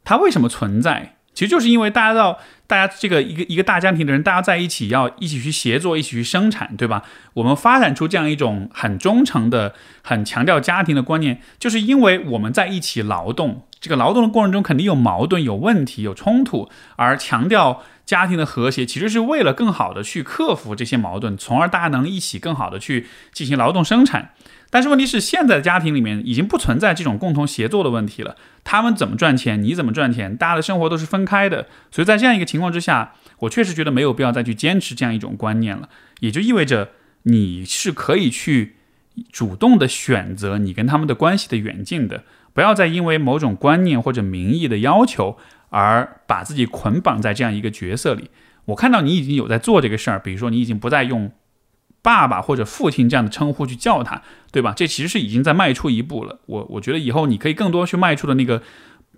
它为什么存在？其实就是因为大家到大家这个一个一个大家庭的人，大家在一起要一起去协作，一起去生产，对吧？我们发展出这样一种很忠诚的、很强调家庭的观念，就是因为我们在一起劳动，这个劳动的过程中肯定有矛盾、有问题、有冲突，而强调家庭的和谐，其实是为了更好的去克服这些矛盾，从而大家能一起更好的去进行劳动生产。但是问题是，现在的家庭里面已经不存在这种共同协作的问题了。他们怎么赚钱，你怎么赚钱，大家的生活都是分开的。所以在这样一个情情况之下，我确实觉得没有必要再去坚持这样一种观念了。也就意味着你是可以去主动的选择你跟他们的关系的远近的，不要再因为某种观念或者名义的要求而把自己捆绑在这样一个角色里。我看到你已经有在做这个事儿，比如说你已经不再用爸爸或者父亲这样的称呼去叫他，对吧？这其实是已经在迈出一步了。我我觉得以后你可以更多去迈出的那个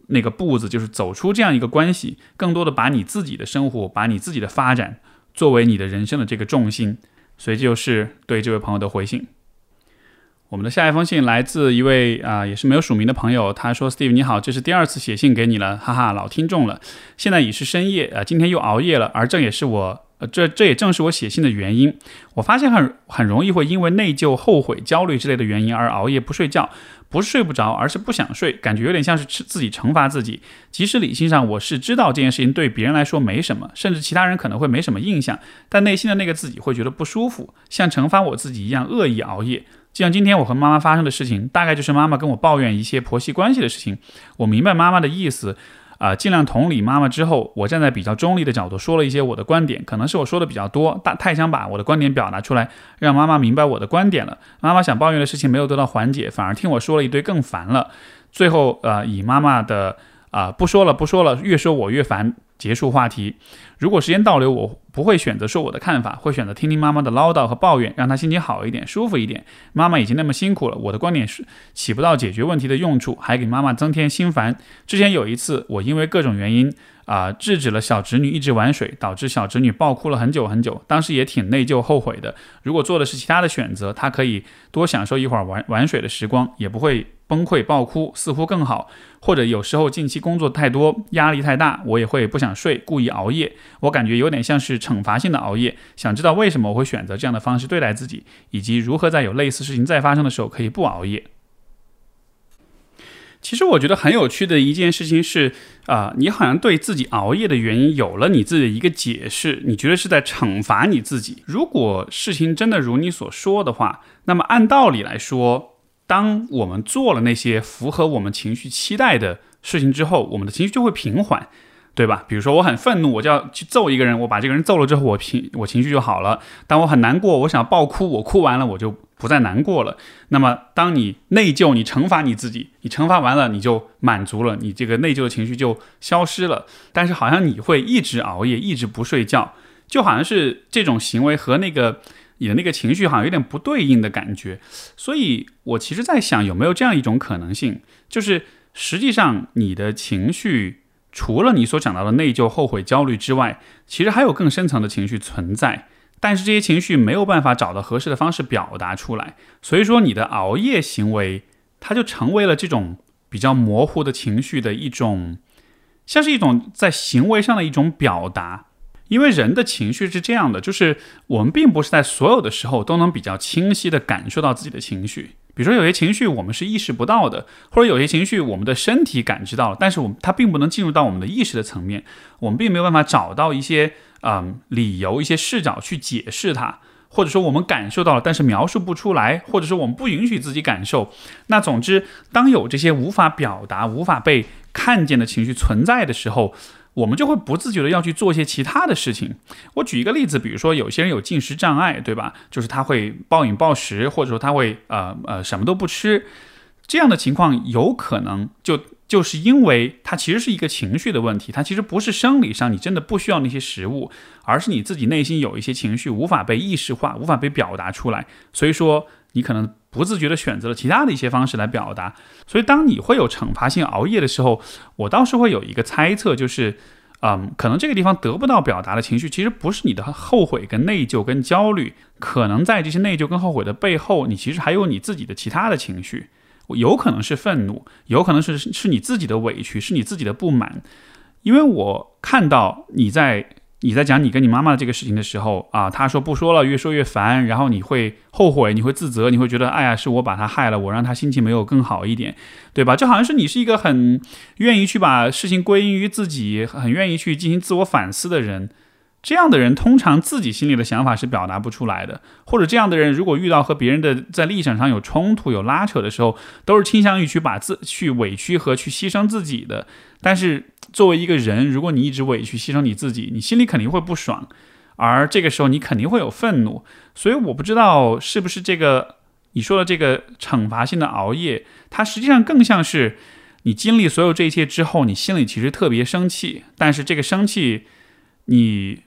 那个步子，就是走出这样一个关系，更多的把你自己的生活，把你自己的发展作为你的人生的这个重心。所以就是对这位朋友的回信。我们的下一封信来自一位啊，也是没有署名的朋友。他说：“Steve，你好，这是第二次写信给你了，哈哈，老听众了。现在已是深夜啊，今天又熬夜了，而这也是我，这这也正是我写信的原因。我发现很很容易会因为内疚、后悔、焦虑之类的原因而熬夜不睡觉，不是睡不着，而是不想睡，感觉有点像是自己惩罚自己。即使理性上我是知道这件事情对别人来说没什么，甚至其他人可能会没什么印象，但内心的那个自己会觉得不舒服，像惩罚我自己一样恶意熬夜。”就像今天我和妈妈发生的事情，大概就是妈妈跟我抱怨一些婆媳关系的事情。我明白妈妈的意思，啊，尽量同理妈妈。之后，我站在比较中立的角度说了一些我的观点，可能是我说的比较多，大太想把我的观点表达出来，让妈妈明白我的观点了。妈妈想抱怨的事情没有得到缓解，反而听我说了一堆更烦了。最后，呃，以妈妈的啊，不说了，不说了，越说我越烦。结束话题。如果时间倒流，我不会选择说我的看法，会选择听听妈妈的唠叨和抱怨，让她心情好一点，舒服一点。妈妈已经那么辛苦了，我的观点是起不到解决问题的用处，还给妈妈增添心烦。之前有一次，我因为各种原因啊，制止了小侄女一直玩水，导致小侄女爆哭了很久很久。当时也挺内疚后悔的。如果做的是其他的选择，她可以多享受一会儿玩玩水的时光，也不会。崩溃爆哭似乎更好，或者有时候近期工作太多，压力太大，我也会不想睡，故意熬夜。我感觉有点像是惩罚性的熬夜。想知道为什么我会选择这样的方式对待自己，以及如何在有类似事情再发生的时候可以不熬夜。其实我觉得很有趣的一件事情是，啊，你好像对自己熬夜的原因有了你自己的一个解释，你觉得是在惩罚你自己。如果事情真的如你所说的话，那么按道理来说。当我们做了那些符合我们情绪期待的事情之后，我们的情绪就会平缓，对吧？比如说我很愤怒，我就要去揍一个人，我把这个人揍了之后，我平我情绪就好了。当我很难过，我想爆哭，我哭完了，我就不再难过了。那么，当你内疚，你惩罚你自己，你惩罚完了，你就满足了，你这个内疚的情绪就消失了。但是好像你会一直熬夜，一直不睡觉，就好像是这种行为和那个。你的那个情绪好像有点不对应的感觉，所以我其实在想，有没有这样一种可能性，就是实际上你的情绪除了你所讲到的内疚、后悔、焦虑之外，其实还有更深层的情绪存在，但是这些情绪没有办法找到合适的方式表达出来，所以说你的熬夜行为，它就成为了这种比较模糊的情绪的一种，像是一种在行为上的一种表达。因为人的情绪是这样的，就是我们并不是在所有的时候都能比较清晰地感受到自己的情绪。比如说，有些情绪我们是意识不到的，或者有些情绪我们的身体感知到了，但是我们它并不能进入到我们的意识的层面，我们并没有办法找到一些嗯理由、一些视角去解释它，或者说我们感受到了，但是描述不出来，或者说我们不允许自己感受。那总之，当有这些无法表达、无法被看见的情绪存在的时候。我们就会不自觉的要去做一些其他的事情。我举一个例子，比如说有些人有进食障碍，对吧？就是他会暴饮暴食，或者说他会呃呃什么都不吃。这样的情况有可能就就是因为他其实是一个情绪的问题，他其实不是生理上你真的不需要那些食物，而是你自己内心有一些情绪无法被意识化，无法被表达出来。所以说你可能。不自觉地选择了其他的一些方式来表达，所以当你会有惩罚性熬夜的时候，我倒是会有一个猜测，就是，嗯，可能这个地方得不到表达的情绪，其实不是你的后悔、跟内疚、跟焦虑，可能在这些内疚跟后悔的背后，你其实还有你自己的其他的情绪，有可能是愤怒，有可能是是你自己的委屈，是你自己的不满，因为我看到你在。你在讲你跟你妈妈的这个事情的时候啊，她说不说了，越说越烦，然后你会后悔，你会自责，你会觉得哎呀，是我把她害了，我让她心情没有更好一点，对吧？就好像是你是一个很愿意去把事情归因于自己，很愿意去进行自我反思的人。这样的人通常自己心里的想法是表达不出来的，或者这样的人如果遇到和别人的在立场上有冲突、有拉扯的时候，都是倾向于去把自去委屈和去牺牲自己的。但是作为一个人，如果你一直委屈牺牲你自己，你心里肯定会不爽，而这个时候你肯定会有愤怒。所以我不知道是不是这个你说的这个惩罚性的熬夜，它实际上更像是你经历所有这一切之后，你心里其实特别生气，但是这个生气你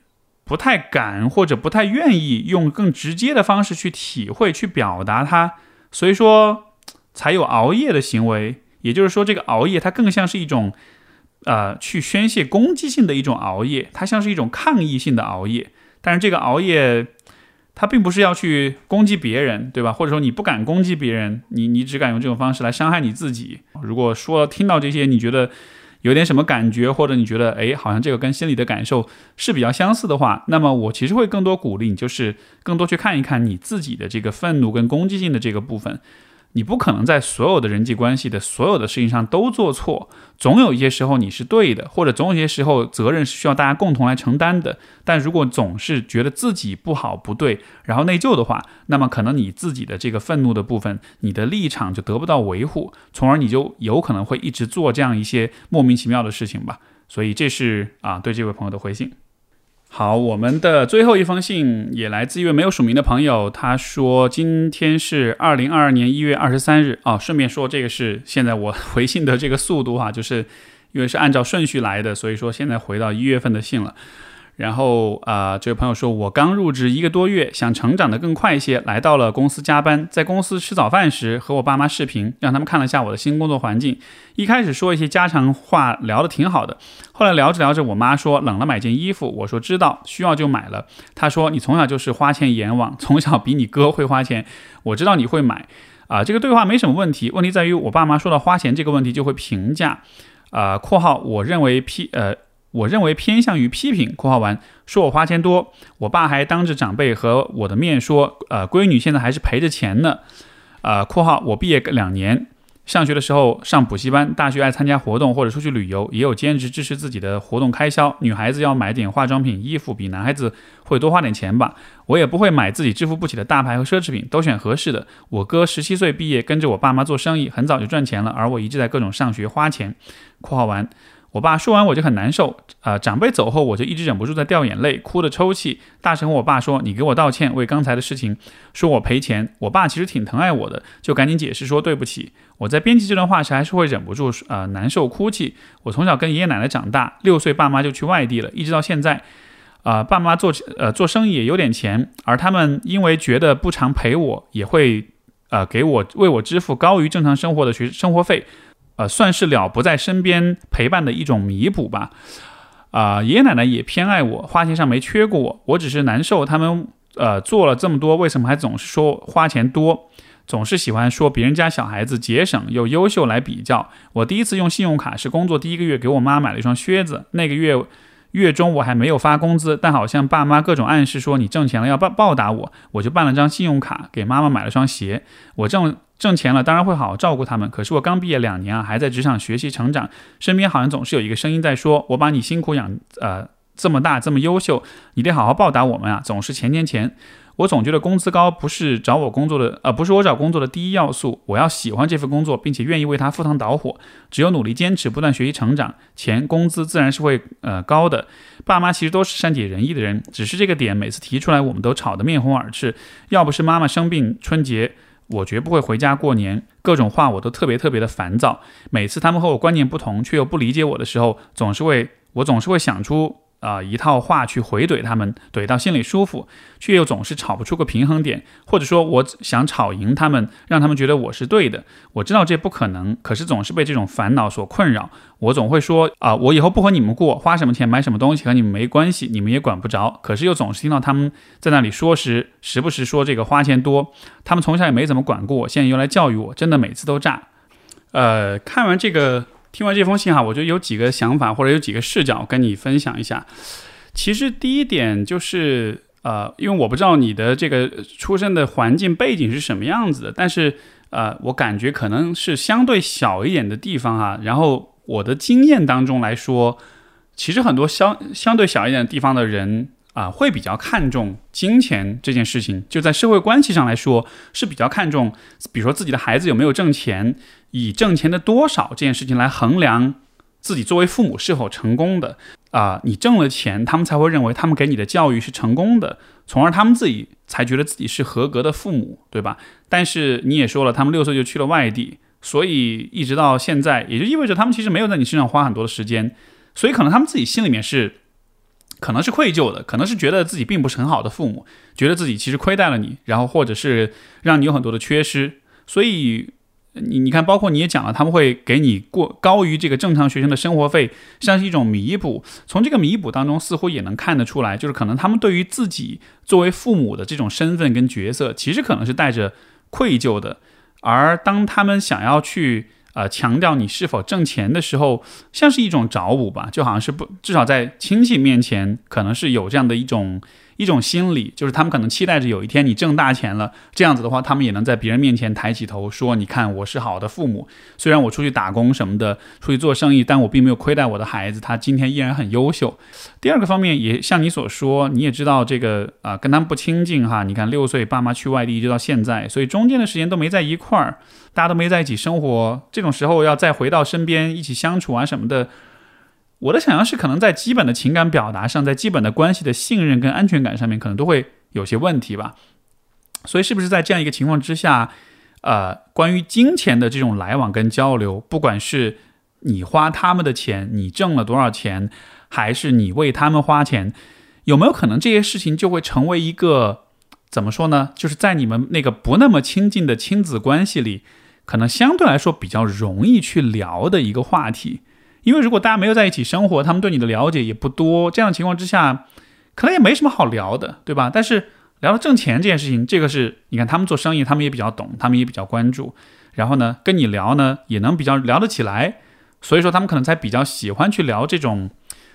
不太敢或者不太愿意用更直接的方式去体会、去表达它，所以说才有熬夜的行为。也就是说，这个熬夜它更像是一种，呃，去宣泄攻击性的一种熬夜，它像是一种抗议性的熬夜。但是这个熬夜，它并不是要去攻击别人，对吧？或者说你不敢攻击别人，你你只敢用这种方式来伤害你自己。如果说听到这些，你觉得有点什么感觉，或者你觉得哎，好像这个跟心里的感受是比较相似的话，那么我其实会更多鼓励你，就是更多去看一看你自己的这个愤怒跟攻击性的这个部分。你不可能在所有的人际关系的所有的事情上都做错，总有一些时候你是对的，或者总有一些时候责任是需要大家共同来承担的。但如果总是觉得自己不好不对，然后内疚的话，那么可能你自己的这个愤怒的部分，你的立场就得不到维护，从而你就有可能会一直做这样一些莫名其妙的事情吧。所以这是啊对这位朋友的回信。好，我们的最后一封信也来自一位没有署名的朋友，他说今天是二零二二年一月二十三日啊。顺便说，这个是现在我 回信的这个速度哈，就是因为是按照顺序来的，所以说现在回到一月份的信了。然后啊，这位朋友说，我刚入职一个多月，想成长得更快一些，来到了公司加班。在公司吃早饭时，和我爸妈视频，让他们看了一下我的新工作环境。一开始说一些家常话，聊得挺好的。后来聊着聊着，我妈说冷了买件衣服，我说知道，需要就买了。她说你从小就是花钱阎王，从小比你哥会花钱，我知道你会买。啊，这个对话没什么问题，问题在于我爸妈说到花钱这个问题就会评价。啊，括号我认为 P 呃。我认为偏向于批评（括号完），说我花钱多。我爸还当着长辈和我的面说：“呃，闺女现在还是赔着钱呢。”呃（括号我毕业两年，上学的时候上补习班，大学爱参加活动或者出去旅游，也有兼职支持自己的活动开销。女孩子要买点化妆品、衣服，比男孩子会多花点钱吧？我也不会买自己支付不起的大牌和奢侈品，都选合适的。我哥十七岁毕业，跟着我爸妈做生意，很早就赚钱了，而我一直在各种上学花钱。（括号完）我爸说完我就很难受，呃，长辈走后我就一直忍不住在掉眼泪，哭的抽泣，大声和我爸说：“你给我道歉，为刚才的事情说我赔钱。”我爸其实挺疼爱我的，就赶紧解释说对不起。我在编辑这段话时还是会忍不住呃难受哭泣。我从小跟爷爷奶奶长大，六岁爸妈就去外地了，一直到现在，啊，爸妈做呃做生意也有点钱，而他们因为觉得不常陪我，也会呃给我为我支付高于正常生活的学生活费。呃，算是了不在身边陪伴的一种弥补吧。啊，爷爷奶奶也偏爱我，花钱上没缺过我。我只是难受，他们呃做了这么多，为什么还总是说花钱多？总是喜欢说别人家小孩子节省又优秀来比较。我第一次用信用卡是工作第一个月，给我妈买了一双靴子。那个月月中我还没有发工资，但好像爸妈各种暗示说你挣钱了要报报答我，我就办了张信用卡给妈妈买了双鞋。我挣。挣钱了，当然会好好照顾他们。可是我刚毕业两年啊，还在职场学习成长，身边好像总是有一个声音在说：“我把你辛苦养，呃，这么大，这么优秀，你得好好报答我们啊！”总是钱钱钱。我总觉得工资高不是找我工作的，呃，不是我找工作的第一要素。我要喜欢这份工作，并且愿意为他赴汤蹈火。只有努力坚持，不断学习成长，钱工资自然是会呃高的。爸妈其实都是善解人意的人，只是这个点每次提出来，我们都吵得面红耳赤。要不是妈妈生病，春节。我绝不会回家过年，各种话我都特别特别的烦躁。每次他们和我观念不同，却又不理解我的时候，总是会我总是会想出。啊，一套话去回怼他们，怼到心里舒服，却又总是吵不出个平衡点，或者说，我想吵赢他们，让他们觉得我是对的。我知道这不可能，可是总是被这种烦恼所困扰。我总会说啊，我以后不和你们过，花什么钱买什么东西和你们没关系，你们也管不着。可是又总是听到他们在那里说时，时不时说这个花钱多。他们从小也没怎么管过我，现在又来教育我，真的每次都炸。呃，看完这个。听完这封信哈，我觉得有几个想法或者有几个视角跟你分享一下。其实第一点就是，呃，因为我不知道你的这个出生的环境背景是什么样子的，但是呃，我感觉可能是相对小一点的地方哈。然后我的经验当中来说，其实很多相相对小一点的地方的人。啊，会比较看重金钱这件事情，就在社会关系上来说是比较看重，比如说自己的孩子有没有挣钱，以挣钱的多少这件事情来衡量自己作为父母是否成功的。啊，你挣了钱，他们才会认为他们给你的教育是成功的，从而他们自己才觉得自己是合格的父母，对吧？但是你也说了，他们六岁就去了外地，所以一直到现在，也就意味着他们其实没有在你身上花很多的时间，所以可能他们自己心里面是。可能是愧疚的，可能是觉得自己并不是很好的父母，觉得自己其实亏待了你，然后或者是让你有很多的缺失，所以。你你看，包括你也讲了，他们会给你过高于这个正常学生的生活费，像是一种弥补。从这个弥补当中，似乎也能看得出来，就是可能他们对于自己作为父母的这种身份跟角色，其实可能是带着愧疚的。而当他们想要去呃强调你是否挣钱的时候，像是一种找补吧，就好像是不至少在亲戚面前，可能是有这样的一种。一种心理，就是他们可能期待着有一天你挣大钱了，这样子的话，他们也能在别人面前抬起头说：“你看，我是好的父母。虽然我出去打工什么的，出去做生意，但我并没有亏待我的孩子，他今天依然很优秀。”第二个方面，也像你所说，你也知道这个啊，跟他们不亲近哈。你看，六岁爸妈去外地，一直到现在，所以中间的时间都没在一块儿，大家都没在一起生活。这种时候要再回到身边一起相处啊什么的。我的想象是，可能在基本的情感表达上，在基本的关系的信任跟安全感上面，可能都会有些问题吧。所以，是不是在这样一个情况之下，呃，关于金钱的这种来往跟交流，不管是你花他们的钱，你挣了多少钱，还是你为他们花钱，有没有可能这些事情就会成为一个怎么说呢？就是在你们那个不那么亲近的亲子关系里，可能相对来说比较容易去聊的一个话题。因为如果大家没有在一起生活，他们对你的了解也不多，这样的情况之下，可能也没什么好聊的，对吧？但是聊到挣钱这件事情，这个是你看他们做生意，他们也比较懂，他们也比较关注，然后呢，跟你聊呢也能比较聊得起来，所以说他们可能才比较喜欢去聊这种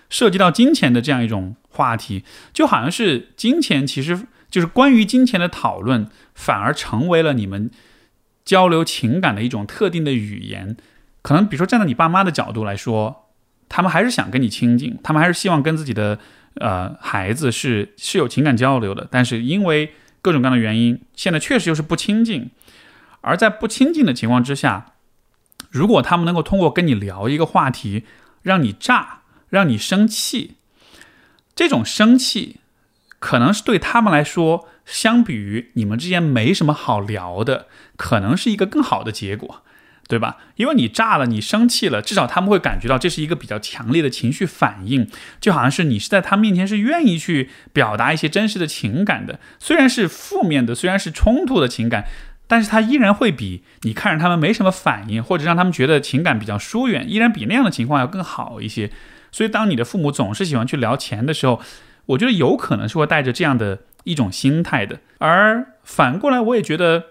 涉及到金钱的这样一种话题，就好像是金钱其实就是关于金钱的讨论，反而成为了你们交流情感的一种特定的语言。可能比如说站在你爸妈的角度来说，他们还是想跟你亲近，他们还是希望跟自己的呃孩子是是有情感交流的。但是因为各种各样的原因，现在确实又是不亲近。而在不亲近的情况之下，如果他们能够通过跟你聊一个话题，让你炸，让你生气，这种生气可能是对他们来说，相比于你们之间没什么好聊的，可能是一个更好的结果。对吧？因为你炸了，你生气了，至少他们会感觉到这是一个比较强烈的情绪反应，就好像是你是在他面前是愿意去表达一些真实的情感的，虽然是负面的，虽然是冲突的情感，但是他依然会比你看着他们没什么反应，或者让他们觉得情感比较疏远，依然比那样的情况要更好一些。所以，当你的父母总是喜欢去聊钱的时候，我觉得有可能是会带着这样的一种心态的。而反过来，我也觉得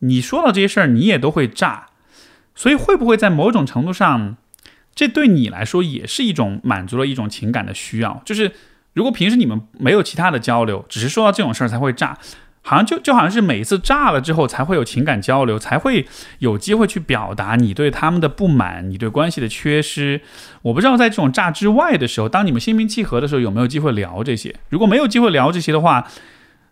你说到这些事儿，你也都会炸。所以会不会在某种程度上，这对你来说也是一种满足了一种情感的需要？就是如果平时你们没有其他的交流，只是说到这种事儿才会炸，好像就就好像是每一次炸了之后才会有情感交流，才会有机会去表达你对他们的不满，你对关系的缺失。我不知道在这种炸之外的时候，当你们心平气和的时候，有没有机会聊这些？如果没有机会聊这些的话，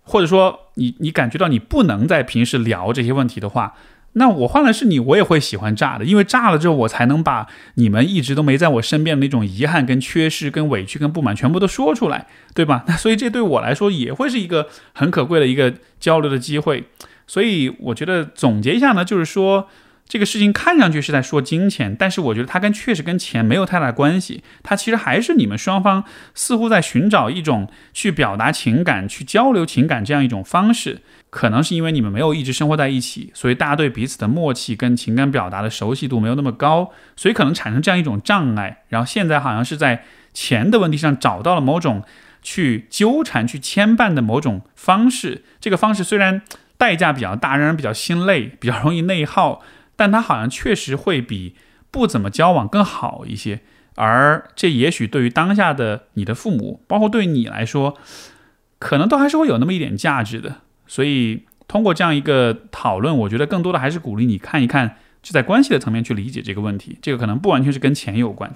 或者说你你感觉到你不能在平时聊这些问题的话。那我换了是你，我也会喜欢炸的，因为炸了之后，我才能把你们一直都没在我身边的那种遗憾、跟缺失、跟委屈、跟不满全部都说出来，对吧？那所以这对我来说也会是一个很可贵的一个交流的机会。所以我觉得总结一下呢，就是说。这个事情看上去是在说金钱，但是我觉得它跟确实跟钱没有太大关系。它其实还是你们双方似乎在寻找一种去表达情感、去交流情感这样一种方式。可能是因为你们没有一直生活在一起，所以大家对彼此的默契跟情感表达的熟悉度没有那么高，所以可能产生这样一种障碍。然后现在好像是在钱的问题上找到了某种去纠缠、去牵绊的某种方式。这个方式虽然代价比较大，让人比较心累，比较容易内耗。但他好像确实会比不怎么交往更好一些，而这也许对于当下的你的父母，包括对你来说，可能都还是会有那么一点价值的。所以通过这样一个讨论，我觉得更多的还是鼓励你看一看，就在关系的层面去理解这个问题。这个可能不完全是跟钱有关。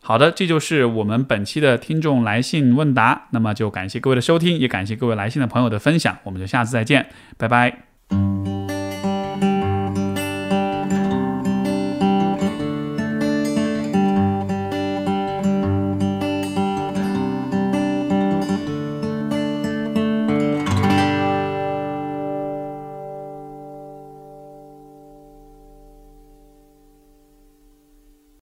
好的，这就是我们本期的听众来信问答。那么就感谢各位的收听，也感谢各位来信的朋友的分享。我们就下次再见，拜拜。